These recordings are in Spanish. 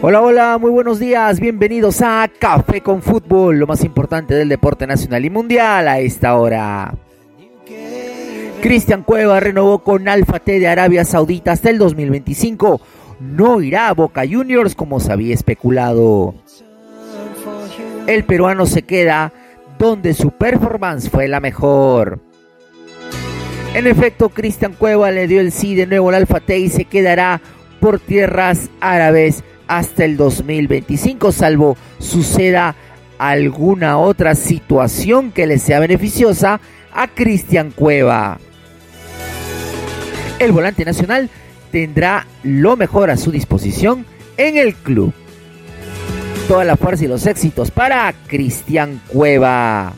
Hola, hola, muy buenos días, bienvenidos a Café con Fútbol, lo más importante del deporte nacional y mundial a esta hora. Cristian Cueva renovó con Alfa T de Arabia Saudita hasta el 2025. No irá a Boca Juniors como se había especulado. El peruano se queda donde su performance fue la mejor. En efecto, Cristian Cueva le dio el sí de nuevo al Alfa T y se quedará por tierras árabes hasta el 2025, salvo suceda alguna otra situación que le sea beneficiosa a Cristian Cueva. El volante nacional tendrá lo mejor a su disposición en el club. Toda la fuerza y los éxitos para Cristian Cueva.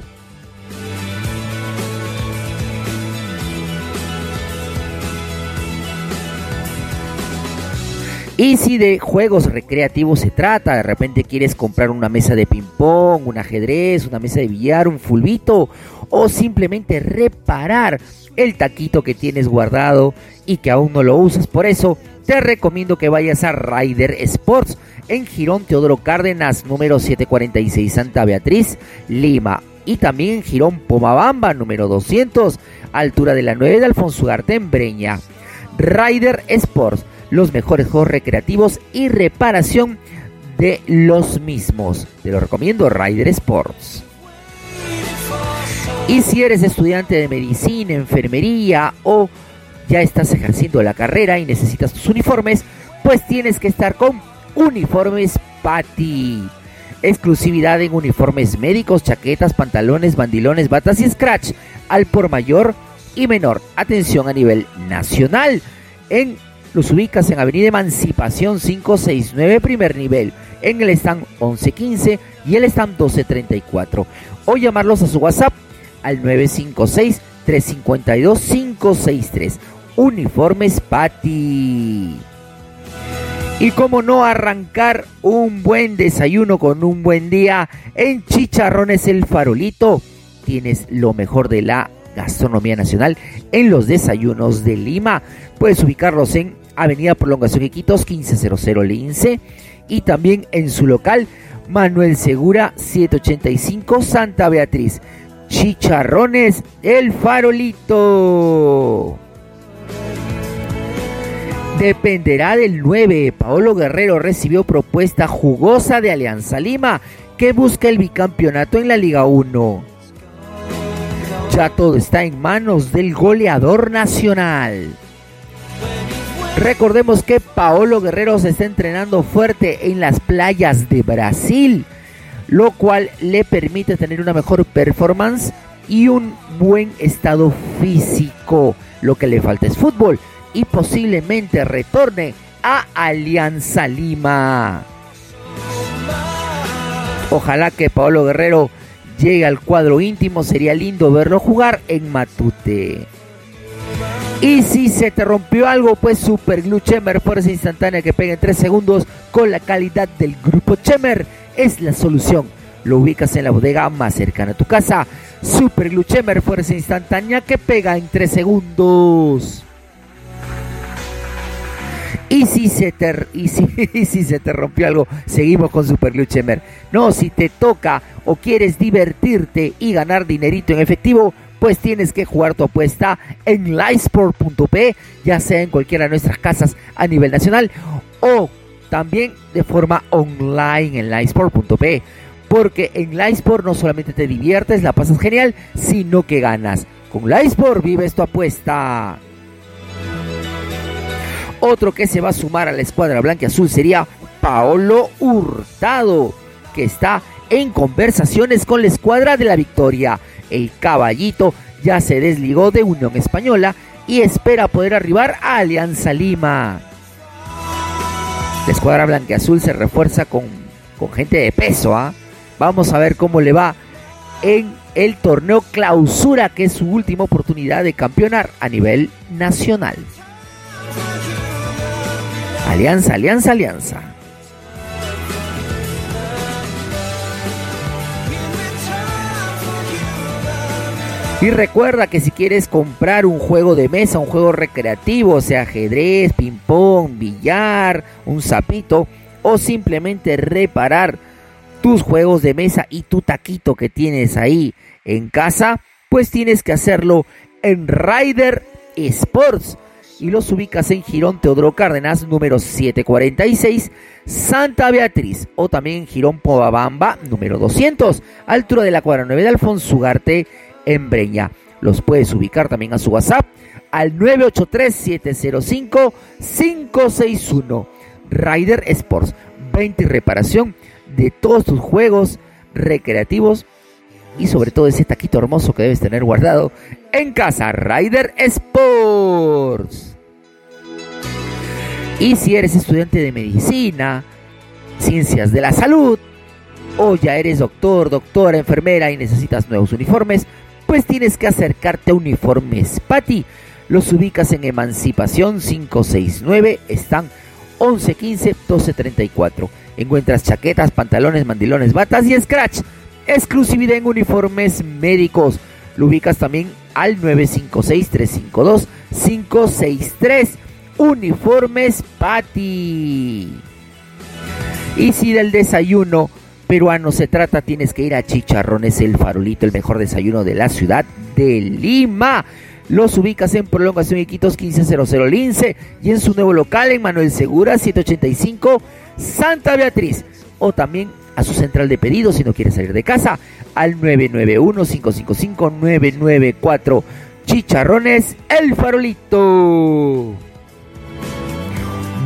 Y si de juegos recreativos se trata, de repente quieres comprar una mesa de ping-pong, un ajedrez, una mesa de billar, un fulbito, o simplemente reparar el taquito que tienes guardado y que aún no lo usas. Por eso te recomiendo que vayas a Rider Sports en Girón Teodoro Cárdenas, número 746 Santa Beatriz, Lima. Y también en Girón Pomabamba, número 200, altura de la 9 de Alfonso Ugarte Breña. Rider Sports los mejores juegos recreativos y reparación de los mismos. Te lo recomiendo, Rider Sports. Y si eres estudiante de medicina, enfermería o ya estás ejerciendo la carrera y necesitas tus uniformes, pues tienes que estar con Uniformes Pati. Exclusividad en uniformes médicos, chaquetas, pantalones, bandilones, batas y scratch al por mayor y menor. Atención a nivel nacional. En los ubicas en Avenida Emancipación 569, primer nivel, en el stand 1115 y el stand 1234. O llamarlos a su WhatsApp al 956-352-563. Uniformes Pati. Y cómo no arrancar un buen desayuno con un buen día en Chicharrones El Farolito. Tienes lo mejor de la gastronomía nacional en los desayunos de Lima. Puedes ubicarlos en Avenida Prolongación Iquitos 1500 Lince y también en su local Manuel Segura 785 Santa Beatriz. Chicharrones El Farolito. Dependerá del 9. Paolo Guerrero recibió propuesta jugosa de Alianza Lima que busca el bicampeonato en la Liga 1. Ya todo está en manos del goleador nacional. Recordemos que Paolo Guerrero se está entrenando fuerte en las playas de Brasil, lo cual le permite tener una mejor performance y un buen estado físico. Lo que le falta es fútbol y posiblemente retorne a Alianza Lima. Ojalá que Paolo Guerrero llegue al cuadro íntimo, sería lindo verlo jugar en Matute. Y si se te rompió algo, pues Super Glue Chemer, fuerza instantánea que pega en 3 segundos con la calidad del grupo Chemer, es la solución. Lo ubicas en la bodega más cercana a tu casa. Super Glue Chemer, fuerza instantánea que pega en 3 segundos. Y si, se te, y, si, y si se te rompió algo, seguimos con Super Glue Chemer. No, si te toca o quieres divertirte y ganar dinerito en efectivo, pues tienes que jugar tu apuesta en livesport.p, ya sea en cualquiera de nuestras casas a nivel nacional o también de forma online en livesport.p. Porque en Livesport no solamente te diviertes, la pasas genial, sino que ganas. Con Livesport vives tu apuesta. Otro que se va a sumar a la escuadra blanca azul sería Paolo Hurtado, que está en conversaciones con la escuadra de la victoria el caballito ya se desligó de Unión Española y espera poder arribar a Alianza Lima. La escuadra blanqueazul se refuerza con, con gente de peso. ¿ah? Vamos a ver cómo le va en el torneo clausura, que es su última oportunidad de campeonar a nivel nacional. Alianza, alianza, alianza. Y recuerda que si quieres comprar un juego de mesa, un juego recreativo, sea ajedrez, ping-pong, billar, un sapito, o simplemente reparar tus juegos de mesa y tu taquito que tienes ahí en casa, pues tienes que hacerlo en Rider Sports y los ubicas en Girón Teodoro Cárdenas, número 746, Santa Beatriz, o también en Girón Pobabamba, número 200, altura de la cuadra 9 de Alfonso Ugarte, en Breña. Los puedes ubicar también a su WhatsApp al 983-705-561. Rider Sports, 20 y reparación de todos tus juegos recreativos y sobre todo ese taquito hermoso que debes tener guardado en casa. Rider Sports. Y si eres estudiante de medicina, ciencias de la salud, o ya eres doctor, doctora, enfermera y necesitas nuevos uniformes, pues tienes que acercarte a Uniformes Pati. Los ubicas en Emancipación 569, están 1115 1234. Encuentras chaquetas, pantalones, mandilones, batas y scratch. Exclusividad en uniformes médicos. Lo ubicas también al 956-352-563. Uniformes Pati. Y si del desayuno peruano se trata, tienes que ir a Chicharrones El Farolito, el mejor desayuno de la ciudad de Lima. Los ubicas en Prolongación Iquitos 1500 Lince y en su nuevo local en Manuel Segura 785 Santa Beatriz. O también a su central de pedidos si no quieres salir de casa al 991-555-994. Chicharrones El Farolito.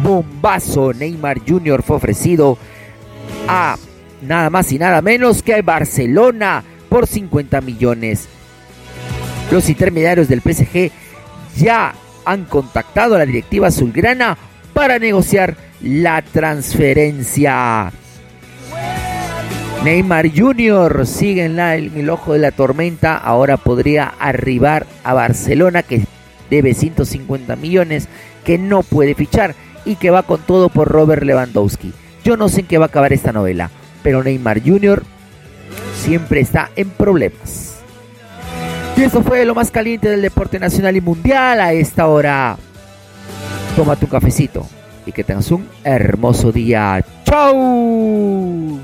Bombazo Neymar Jr. fue ofrecido a nada más y nada menos que Barcelona por 50 millones. Los intermediarios del PSG ya han contactado a la directiva azulgrana para negociar la transferencia. Neymar Jr. sigue en, en, el ojo de la tormenta. Ahora podría arribar a Barcelona, que debe 150 millones, que no puede fichar y que va con todo por Robert Lewandowski. Yo no sé en qué va a acabar esta novela pero Neymar Jr. siempre está en problemas. Y eso fue lo más caliente del deporte nacional y mundial a esta hora. Toma tu cafecito y que tengas un hermoso día. ¡Chao!